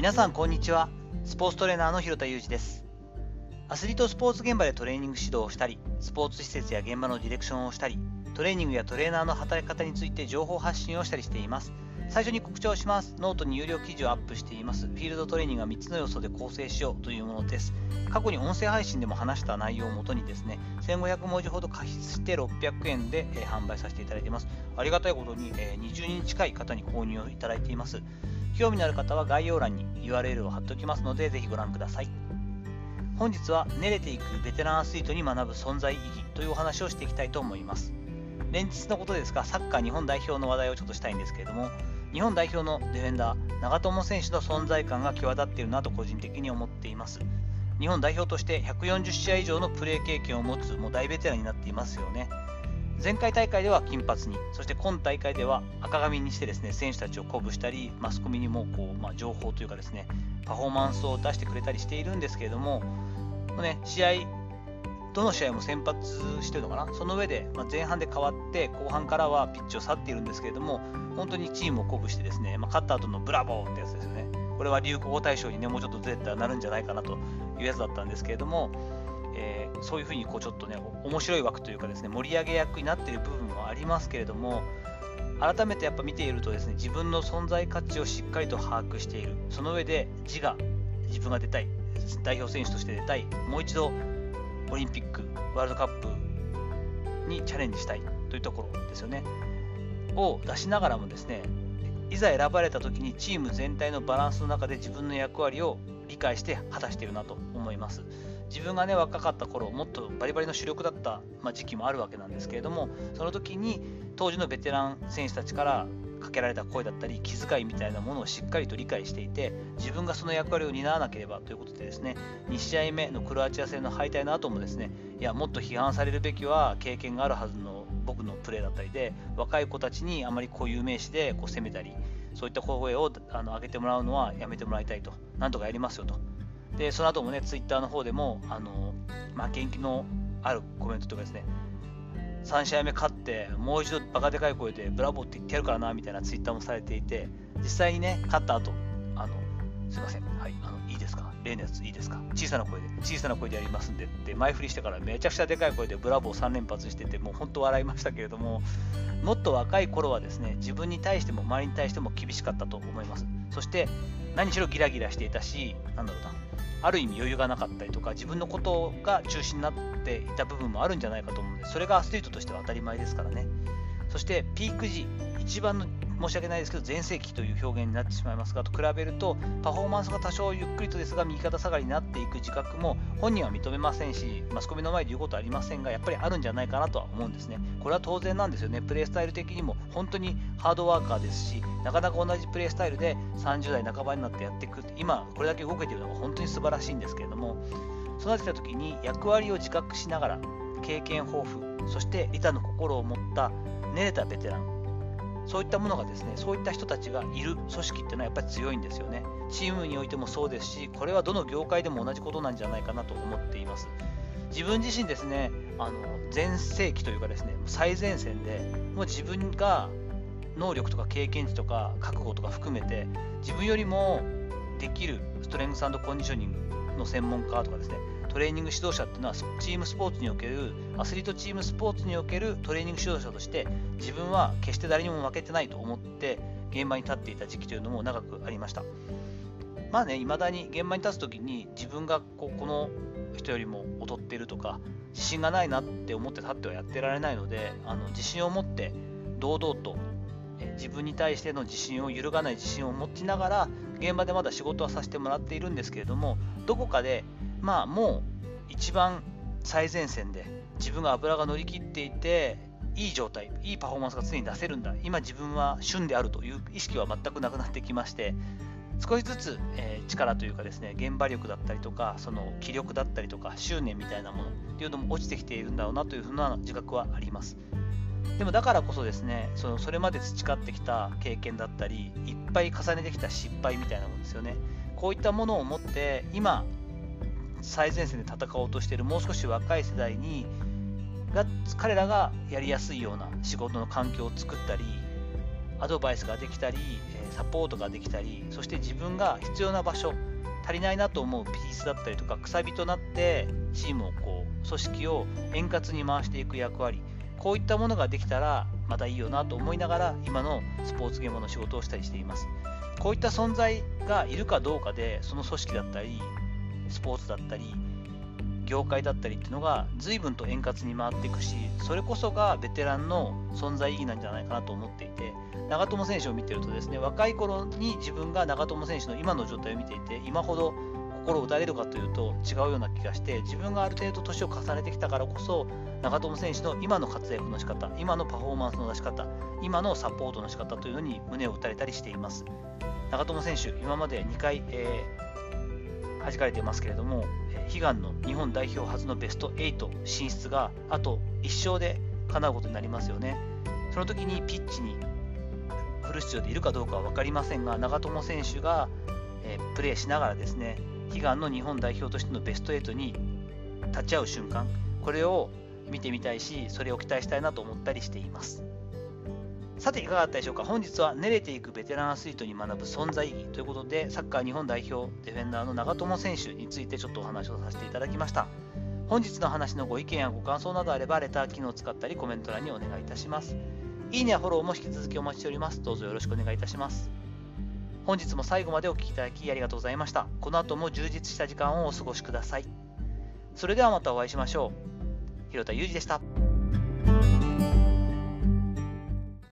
皆さんこんにちは。スポーツトレーナーの広田裕二です。アスリートスポーツ現場でトレーニング指導をしたりスポーツ施設や現場のディレクションをしたりトレーニングやトレーナーの働き方について情報発信をしたりしています。最初に告知をします。ノートに有料記事をアップしています。フィールドトレーニングは3つの要素で構成しようというものです。過去に音声配信でも話した内容をもとにですね1500文字ほど加筆して600円で、販売させていただいています。ありがたいことに、20人近い方に購入をいただいています。興味のある方は概要欄に URL を貼っておきますのでぜひご覧ください。本日は練れていくベテランアスリートに学ぶ存在意義というお話をしていきたいと思います。連日のことですがサッカー日本代表の話題をちょっとしたいんですけれども日本代表のディフェンダー長友選手の存在感が際立っているなと個人的に思っています。日本代表として140試合以上のプレー経験を持つもう大ベテランになっていますよね。前回大会では金髪にそして今大会では赤髪にしてですね選手たちを鼓舞したりマスコミにもこう、まあ、情報というかですねパフォーマンスを出してくれたりしているんですけれども、ね、試合どの試合も先発してるのかな？その上で、まあ、前半で変わって後半からはピッチを去っているんですけれども本当にチームを鼓舞してですね、まあ、勝った後のブラボーってやつですよね。これは流行語大賞にねもうちょっとずれたらなるんじゃないかなというやつだったんですけれども、そういうふうにこうちょっとね面白い枠というかですね盛り上げ役になっている部分もありますけれども改めてやっぱ見ているとですね自分の存在価値をしっかりと把握しているその上で自我自分が出たい代表選手として出たいもう一度オリンピック、ワールドカップにチャレンジしたいというところですよね。を出しながらもですね、いざ選ばれた時にチーム全体のバランスの中で自分の役割を理解して果たしているなと思います。自分がね若かった頃もっとバリバリの主力だった、まあ、時期もあるわけなんですけれどもその時に当時のベテラン選手たちからかけられた声だったり気遣いみたいなものをしっかりと理解していて自分がその役割を担わなければということでですね2試合目のクロアチア戦の敗退の後もですねいやもっと批判されるべきは経験があるはずの僕のプレーだったりで若い子たちにあまり固有名詞でこう攻めたりそういった声をあの上げてもらうのはやめてもらいたいとなんとかやりますよと。でその後もねツイッターの方でもあの、まあ、元気のあるコメントとかですね。3試合目勝って、もう一度バカでかい声でブラボーって言ってやるからなみたいなツイッターもされていて、実際にね、勝った後、あの、すいません、はい、あの、いいですか？例のやついいですか？小さな声で、小さな声でやりますんでって前振りしてからめちゃくちゃでかい声でブラボー3連発してて、もう本当笑いましたけれども、もっと若い頃はですね、自分に対しても周りに対しても厳しかったと思います。そして、何しろギラギラしていたし、なんだろうな、ある意味余裕がなかったりとか自分のことが中心になっていた部分もあるんじゃないかと思うんでそれがアスリートとしては当たり前ですからね。そしてピーク時一番の申し訳ないですけど全盛期という表現になってしまいますがと比べるとパフォーマンスが多少ゆっくりとですが右肩下がりになっていく自覚も本人は認めませんしマスコミの前で言うことはありませんがやっぱりあるんじゃないかなとは思うんですね。これは当然なんですよね。プレースタイル的にも本当にハードワーカーですしなかなか同じプレースタイルで30代半ばになってやっていく今これだけ動けているのが本当に素晴らしいんですけれどもそうなってた時に役割を自覚しながら経験豊富そして利他の心を持った練れたベテランそういったものがですね、そういった人たちがいる組織っていうのはやっぱり強いんですよね。チームにおいてもそうですし、これはどの業界でも同じことなんじゃないかなと思っています。自分自身ですね、あの全盛期というかですね、最前線でもう自分が能力とか経験値とか覚悟とか含めて自分よりもできるストレングスコンディショニングの専門家とかですねトレーニング指導者っていうのはチームスポーツにおけるアスリートチームスポーツにおけるトレーニング指導者として自分は決して誰にも負けてないと思って現場に立っていた時期というのも長くありました。まあね未だに現場に立つ時に自分がここの人よりも劣ってるとか自信がないなって思って立ってはやってられないのであの自信を持って堂々と自分に対しての自信を揺るがない自信を持ちながら現場でまだ仕事はさせてもらっているんですけれどもどこかでまあもう一番最前線で自分が油が乗り切っていていい状態いいパフォーマンスが常に出せるんだ。今自分は旬であるという意識は全くなくなってきまして少しずつ、えー、力というかですね現場力だったりとかその気力だったりとか執念みたいなものっていうのも落ちてきているんだろうなというふうな自覚はあります。でもだからこそですねそのそれまで培ってきた経験だったりいっぱい重ねてきた失敗みたいなものですよね。こういったものを持って今最前線で戦おうとしているもう少し若い世代にが彼らがやりやすいような仕事の環境を作ったりアドバイスができたり、サポートができたり、そして自分が必要な場所、足りないなと思うピースだったりとか、くさびとなってチームをこう、組織を円滑に回していく役割、こういったものができたらまたいいよなと思いながら今のスポーツ現場の仕事をしたりしています。こういった存在がいるかどうかでその組織だったりスポーツだったり業界だったりっていうのが随分と円滑に回っていくしそれこそがベテランの存在意義なんじゃないかなと思っていて長友選手を見てるとですね若い頃に自分が長友選手の今の状態を見ていて今ほど心を打たれるかというと違うような気がして自分がある程度年を重ねてきたからこそ長友選手の今の活躍の仕方今のパフォーマンスの出し方今のサポートの仕方というのに胸を打たれたりしています。長友選手今まで2回、えー、弾かれていますけれども悲願の日本代表初のベスト8進出があと1勝で叶うことになりますよね。その時にピッチにフル出場でいるかどうかは分かりませんが長友選手が、え、プレーしながらですね悲願の日本代表としてのベスト8に立ち会う瞬間これを見てみたいしそれを期待したいなと思ったりしています。さていかがだったでしょうか？本日は練れていくベテランアスリートに学ぶ存在意義ということでサッカー日本代表ディフェンダーの長友選手についてちょっとお話をさせていただきました本日の話のご意見やご感想などあればレター機能を使ったりコメント欄にお願いいたしますいいねやフォローも引き続きお待ちしておりますどうぞよろしくお願いいたします本日も最後までお聴きいただきありがとうございました。この後も充実した時間をお過ごしください。それではまたお会いしましょう。広田裕二でした。